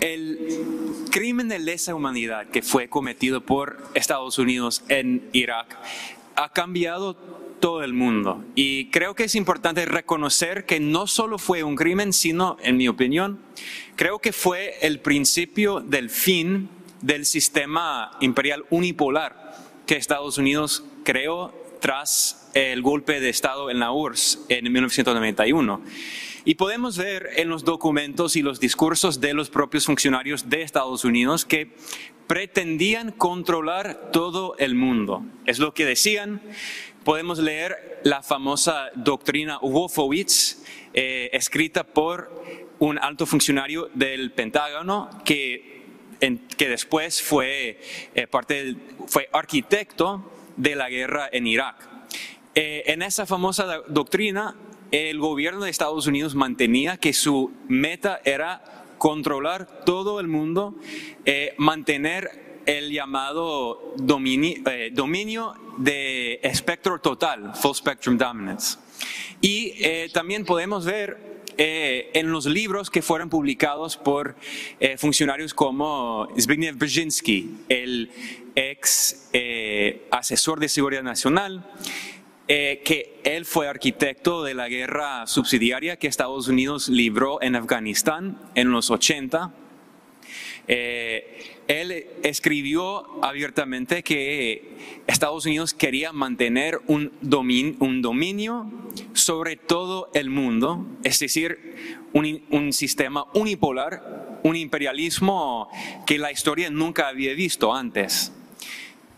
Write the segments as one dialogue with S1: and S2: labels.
S1: el crimen de lesa humanidad que fue cometido por Estados Unidos en Irak ha cambiado todo el mundo. Y creo que es importante reconocer que no solo fue un crimen, sino, en mi opinión, creo que fue el principio del fin del sistema imperial unipolar que Estados Unidos creó tras el golpe de Estado en la URSS en 1991. Y podemos ver en los documentos y los discursos de los propios funcionarios de Estados Unidos que pretendían controlar todo el mundo. Es lo que decían. Podemos leer la famosa doctrina Wolfowitz, eh, escrita por un alto funcionario del Pentágono que, que después fue, eh, parte fue arquitecto de la guerra en Irak. Eh, en esa famosa doctrina el gobierno de Estados Unidos mantenía que su meta era controlar todo el mundo, eh, mantener el llamado eh, dominio, de espectro total, full spectrum dominance. Y eh, también podemos ver en los libros que fueron publicados por funcionarios como Zbigniew Brzezinski, el ex asesor de seguridad nacional, eh, que él fue arquitecto de la guerra subsidiaria que Estados Unidos libró en Afganistán en los 80. Eh, él escribió abiertamente que Estados Unidos quería mantener un, dominio sobre todo el mundo, es decir, un sistema unipolar, un imperialismo que la historia nunca había visto antes.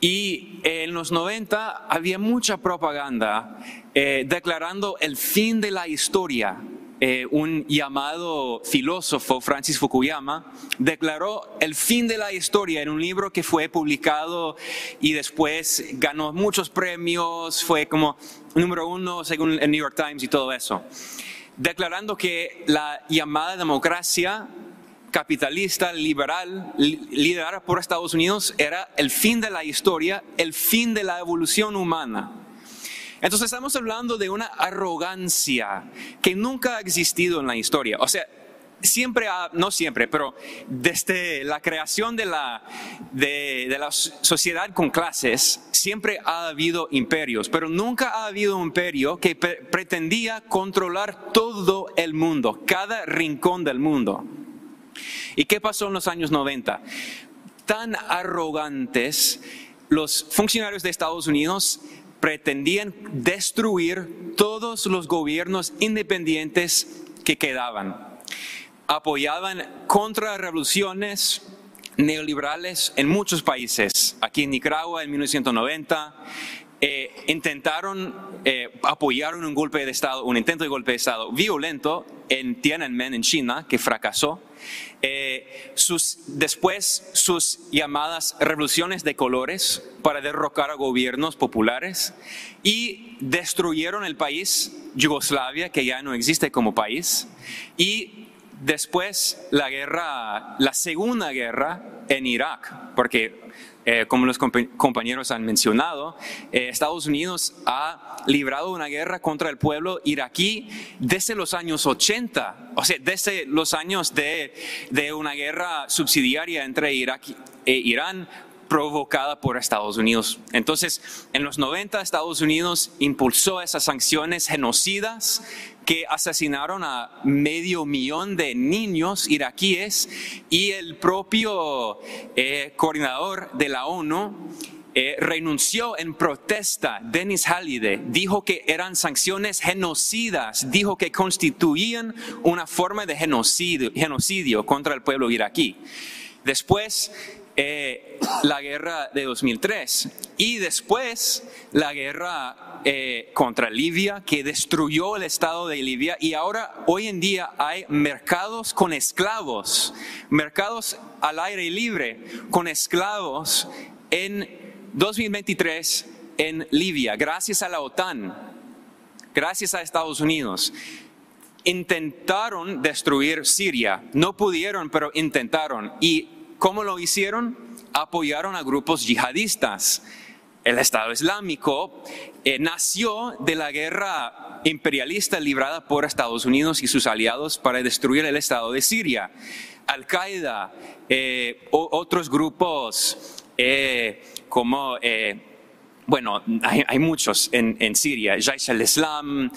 S1: Y en los 90 había mucha propaganda eh, declarando el fin de la historia. Eh, un llamado filósofo, Francis Fukuyama, declaró el fin de la historia en un libro que fue publicado y después ganó muchos premios, fue como número uno según el New York Times y todo eso, declarando que la llamada democracia capitalista, liberal, liderada por Estados Unidos, era el fin de la historia, el fin de la evolución humana. Entonces estamos hablando de una arrogancia que nunca ha existido en la historia. O sea, siempre, ha, no siempre, pero desde la creación de la, de, de la sociedad con clases, siempre ha habido imperios, pero nunca ha habido un imperio que pretendía controlar todo el mundo, cada rincón del mundo. ¿Y qué pasó en los años 90? Tan arrogantes, los funcionarios de Estados Unidos pretendían destruir todos los gobiernos independientes que quedaban. Apoyaban contra revoluciones neoliberales en muchos países. Aquí en Nicaragua en 1990, eh, intentaron eh, apoyar un golpe de Estado, un intento de golpe de Estado violento en Tiananmen, en China, que fracasó. Eh, sus, después sus llamadas revoluciones de colores para derrocar a gobiernos populares y destruyeron el país Yugoslavia, que ya no existe como país, y después la guerra, la segunda guerra en Irak, porque eh, como los compañeros han mencionado, eh, Estados Unidos ha librado una guerra contra el pueblo iraquí desde los años 80, o sea, desde los años de, de una guerra subsidiaria entre Irak e Irán provocada por Estados Unidos. Entonces, en los 90 Estados Unidos impulsó esas sanciones genocidas que asesinaron a medio millón de niños iraquíes y el propio eh, coordinador de la ONU eh, renunció en protesta. Denis Halide dijo que eran sanciones genocidas, dijo que constituían una forma de genocidio, genocidio contra el pueblo iraquí. Después, eh, la guerra de 2003 y después la guerra eh, contra Libia que destruyó el estado de Libia y ahora hoy en día hay mercados con esclavos, mercados al aire libre con esclavos en 2023 en Libia, gracias a la OTAN, gracias a Estados Unidos intentaron destruir Siria. No pudieron, pero intentaron. Y ¿Cómo lo hicieron? Apoyaron a grupos yihadistas el Estado Islámico eh, nació de la guerra imperialista librada por Estados Unidos y sus aliados para destruir el Estado de Siria. Al-Qaeda, eh, otros grupos eh, como bueno, hay, muchos en, Siria, Jaish al-Islam,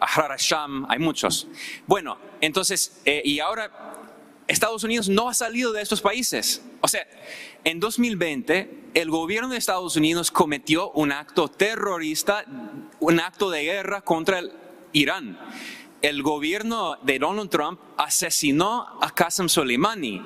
S1: Ahrar al-Sham, hay muchos. Bueno, entonces, y ahora Estados Unidos no ha salido de estos países. O sea, en 2020 el gobierno de Estados Unidos cometió un acto terrorista, un acto de guerra contra el Irán. El gobierno de Donald Trump asesinó a Qasem Soleimani.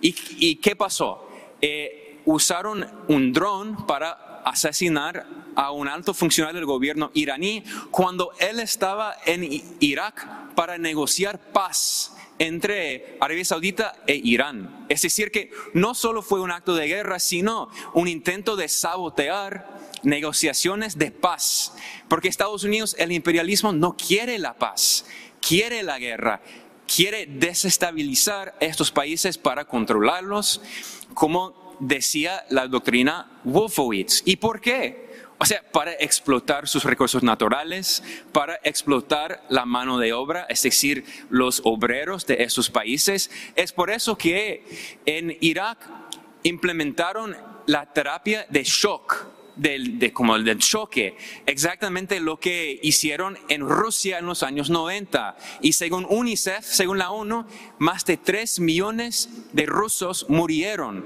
S1: ¿Y, qué pasó? Eh, usaron un dron para asesinar a un alto funcionario del gobierno iraní cuando él estaba en Irak para negociar paz entre Arabia Saudita e Irán. Es decir, que no solo fue un acto de guerra, sino un intento de sabotear negociaciones de paz. Porque Estados Unidos, el imperialismo no quiere la paz, quiere la guerra, quiere desestabilizar estos países para controlarlos, como decía la doctrina Wolfowitz. ¿Y por qué? O sea, para explotar sus recursos naturales, para explotar la mano de obra, es decir, los obreros de esos países. Es por eso que en Irak implementaron la terapia de shock, del, de, como el del choque, exactamente lo que hicieron en Rusia en los años 90. Y según UNICEF, según la ONU, más de 3 millones de rusos murieron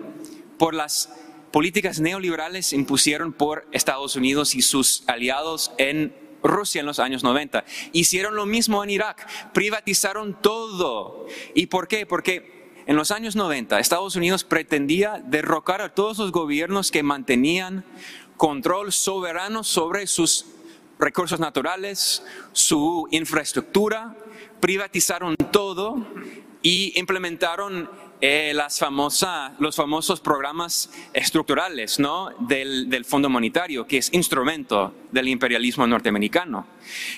S1: por las políticas neoliberales impusieron por Estados Unidos y sus aliados en Rusia en los años 90. Hicieron lo mismo en Irak, privatizaron todo. ¿Y por qué? Porque en los años 90 Estados Unidos pretendía derrocar a todos los gobiernos que mantenían control soberano sobre sus recursos naturales, su infraestructura, privatizaron todo y implementaron eh, las famosas, los famosos programas estructurales ¿no? del, del Fondo Monetario, que es instrumento del imperialismo norteamericano.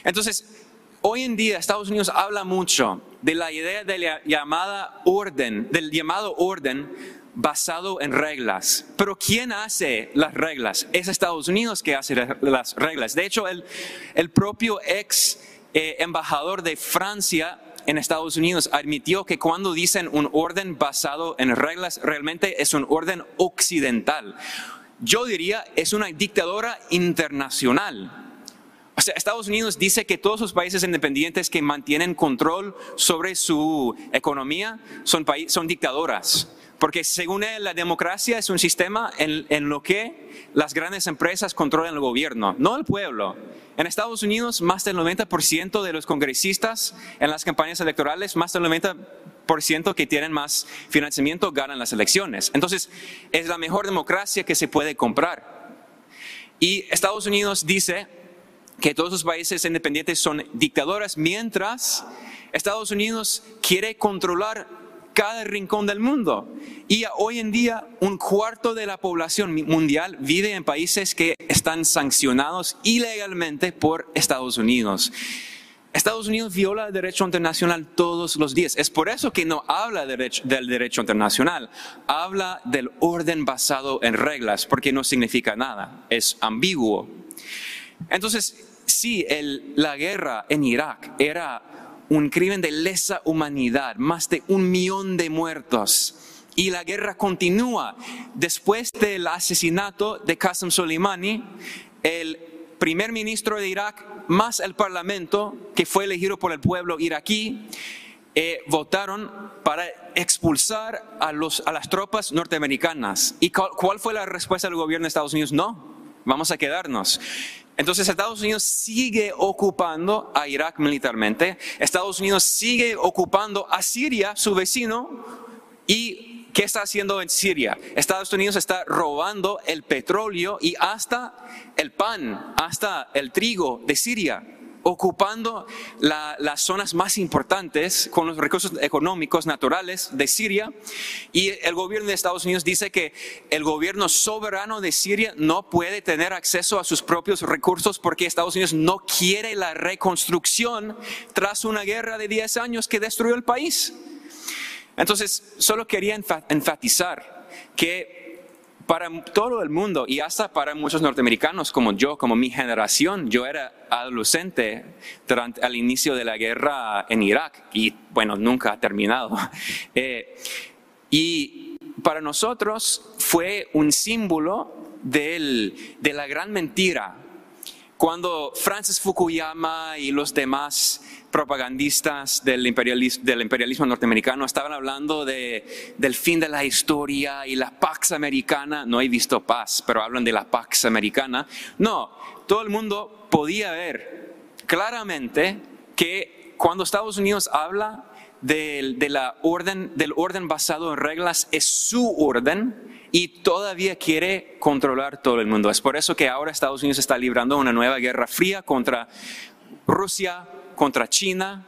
S1: Entonces, Hoy en día Estados Unidos habla mucho de la idea de la llamada orden, del llamado orden basado en reglas. Pero ¿quién hace las reglas? Es Estados Unidos que hace las reglas. De hecho, el, el propio ex eh, embajador de Francia en Estados Unidos admitió que cuando dicen un orden basado en reglas, realmente es un orden occidental. Yo diría, es una dictadura internacional. O sea, Estados Unidos dice que todos los países independientes que mantienen control sobre su economía son, son dictadoras. Porque según él, la democracia es un sistema en, en, lo que las grandes empresas controlan el gobierno, no el pueblo. En Estados Unidos, más del 90% de los congresistas en las campañas electorales, más del 90% que tienen más financiamiento ganan las elecciones. Entonces, es la mejor democracia que se puede comprar. Y Estados Unidos dice que todos los países independientes son dictadoras, mientras Estados Unidos quiere controlar cada rincón del mundo. Y hoy en día un cuarto de la población mundial vive en países que están sancionados ilegalmente por Estados Unidos. Estados Unidos viola el derecho internacional todos los días. Es por eso que no habla del derecho internacional, habla del orden basado en reglas, porque no significa nada, es ambiguo. Entonces, sí, la guerra en Irak era un crimen de lesa humanidad, más de un millón de muertos. Y la guerra continúa. Después del asesinato de Qasem Soleimani, el primer ministro de Irak más el parlamento, que fue elegido por el pueblo iraquí, eh, votaron para expulsar a, los, a las tropas norteamericanas. ¿Y cuál fue la respuesta del gobierno de Estados Unidos? No, vamos a quedarnos. Entonces Estados Unidos sigue ocupando a Irak militarmente, Estados Unidos sigue ocupando a Siria, su vecino, y ¿qué está haciendo en Siria? Estados Unidos está robando el petróleo y hasta el pan, hasta el trigo de Siria ocupando las zonas más importantes con los recursos económicos naturales de Siria. Y el gobierno de Estados Unidos dice que el gobierno soberano de Siria no puede tener acceso a sus propios recursos porque Estados Unidos no quiere la reconstrucción tras una guerra de 10 años que destruyó el país. Entonces, solo quería enfatizar que para todo el mundo y hasta para muchos norteamericanos como yo, como mi generación. Yo era adolescente durante, al inicio de la guerra en Irak y bueno, nunca ha terminado. Eh, y para nosotros fue un símbolo de la gran mentira. Cuando Francis Fukuyama y los demás propagandistas del imperialismo, del imperialismo norteamericano estaban hablando de, del fin de la historia y la Pax Americana. No he visto paz, pero hablan de la Pax Americana. No, todo el mundo podía ver claramente que cuando Estados Unidos habla de, la orden, del orden basado en reglas, es su orden y todavía quiere controlar todo el mundo. Es por eso que ahora Estados Unidos está librando una nueva guerra fría contra Rusia, contra China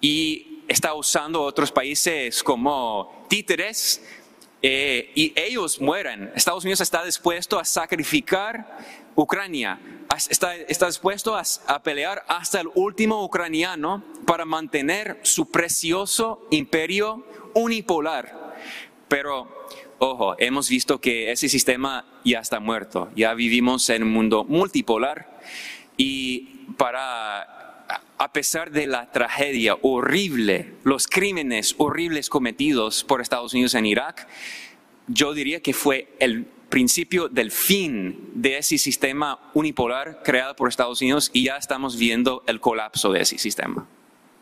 S1: y está usando otros países como títeres eh, y ellos mueren. Estados Unidos está dispuesto a sacrificar Ucrania, está, está dispuesto a, a, pelear hasta el último ucraniano para mantener su precioso imperio unipolar. Pero, ojo, hemos visto que ese sistema ya está muerto, ya vivimos en un mundo multipolar y para a pesar de la tragedia horrible, los crímenes horribles cometidos por Estados Unidos en Irak, yo diría que fue el principio del fin de ese sistema unipolar creado por Estados Unidos y ya estamos viendo el colapso de ese sistema.